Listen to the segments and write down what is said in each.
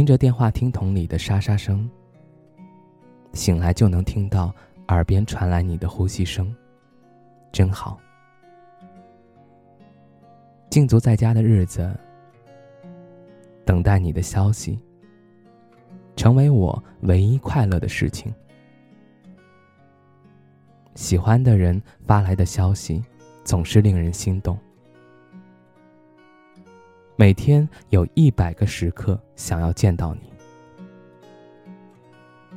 听着电话听筒里的沙沙声，醒来就能听到耳边传来你的呼吸声，真好。静足在家的日子，等待你的消息，成为我唯一快乐的事情。喜欢的人发来的消息，总是令人心动。每天有一百个时刻想要见到你，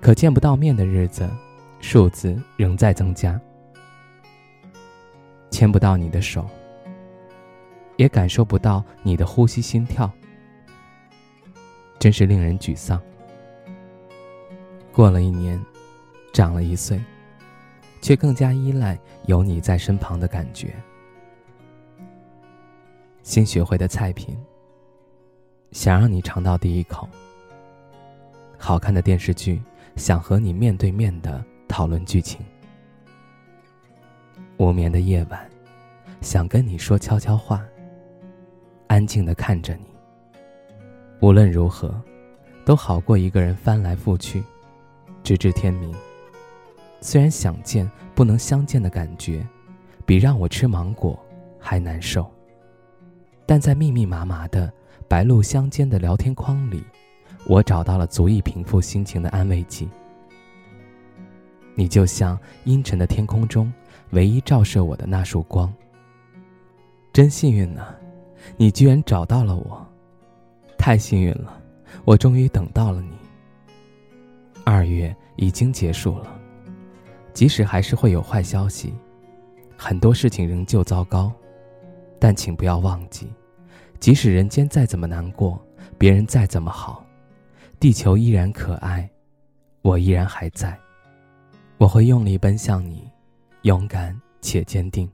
可见不到面的日子，数字仍在增加。牵不到你的手，也感受不到你的呼吸心跳，真是令人沮丧。过了一年，长了一岁，却更加依赖有你在身旁的感觉。新学会的菜品，想让你尝到第一口；好看的电视剧，想和你面对面的讨论剧情；无眠的夜晚，想跟你说悄悄话，安静的看着你。无论如何，都好过一个人翻来覆去，直至天明。虽然想见不能相见的感觉，比让我吃芒果还难受。但在密密麻麻的白露相间的聊天框里，我找到了足以平复心情的安慰剂。你就像阴沉的天空中唯一照射我的那束光。真幸运呢，你居然找到了我，太幸运了，我终于等到了你。二月已经结束了，即使还是会有坏消息，很多事情仍旧糟糕。但请不要忘记，即使人间再怎么难过，别人再怎么好，地球依然可爱，我依然还在。我会用力奔向你，勇敢且坚定。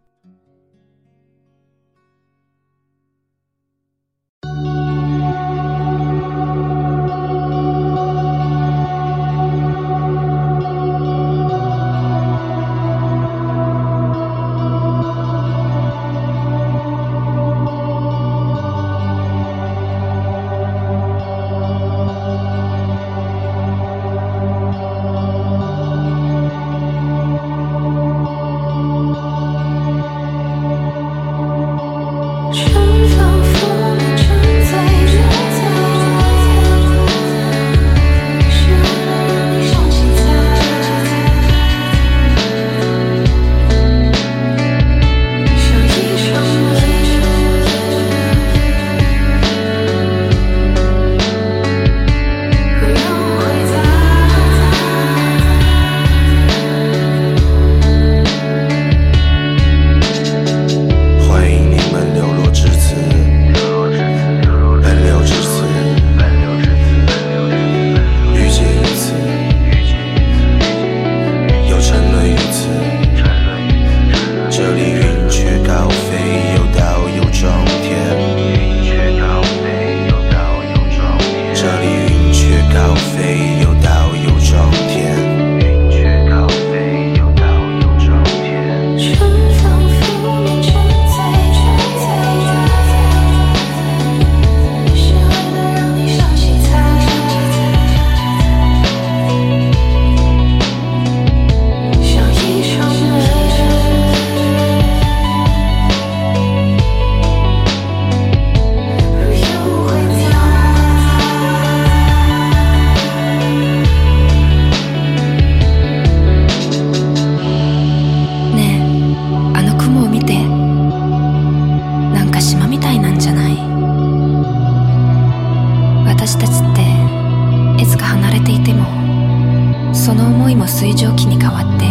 水蒸気に変わって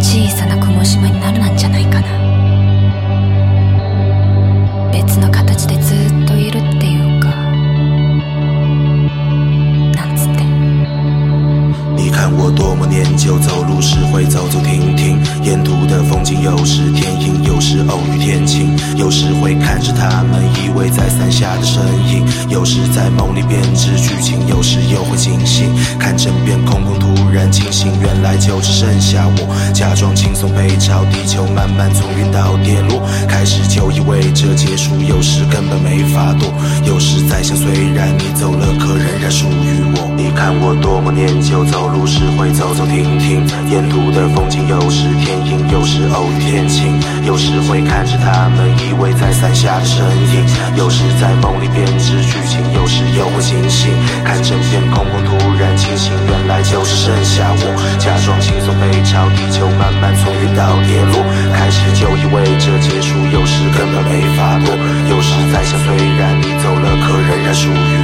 小さな雲島になるなんじゃないかな。是偶遇天晴有时会看着他们依偎在伞下的身影有时在梦里编织剧情有时又会惊醒看整片空空突然惊醒原来就只剩下我假装轻松背朝地球慢慢从云到跌落开始就意味着结束有时根本没法躲有时在想虽然你走了可仍然属于我。我多么念旧，走路时会走走停停，沿途的风景有时天阴，有时偶遇天晴。有时会看着他们依偎在伞下的身影，有时在梦里编织剧情，有时又会惊醒。看整片空空，突然清醒，原来就只剩下我。假装轻松背朝地球，慢慢从云到跌落。开始就以为这结束，有时根本没法躲。有时在想，虽然你走了，可仍然属于。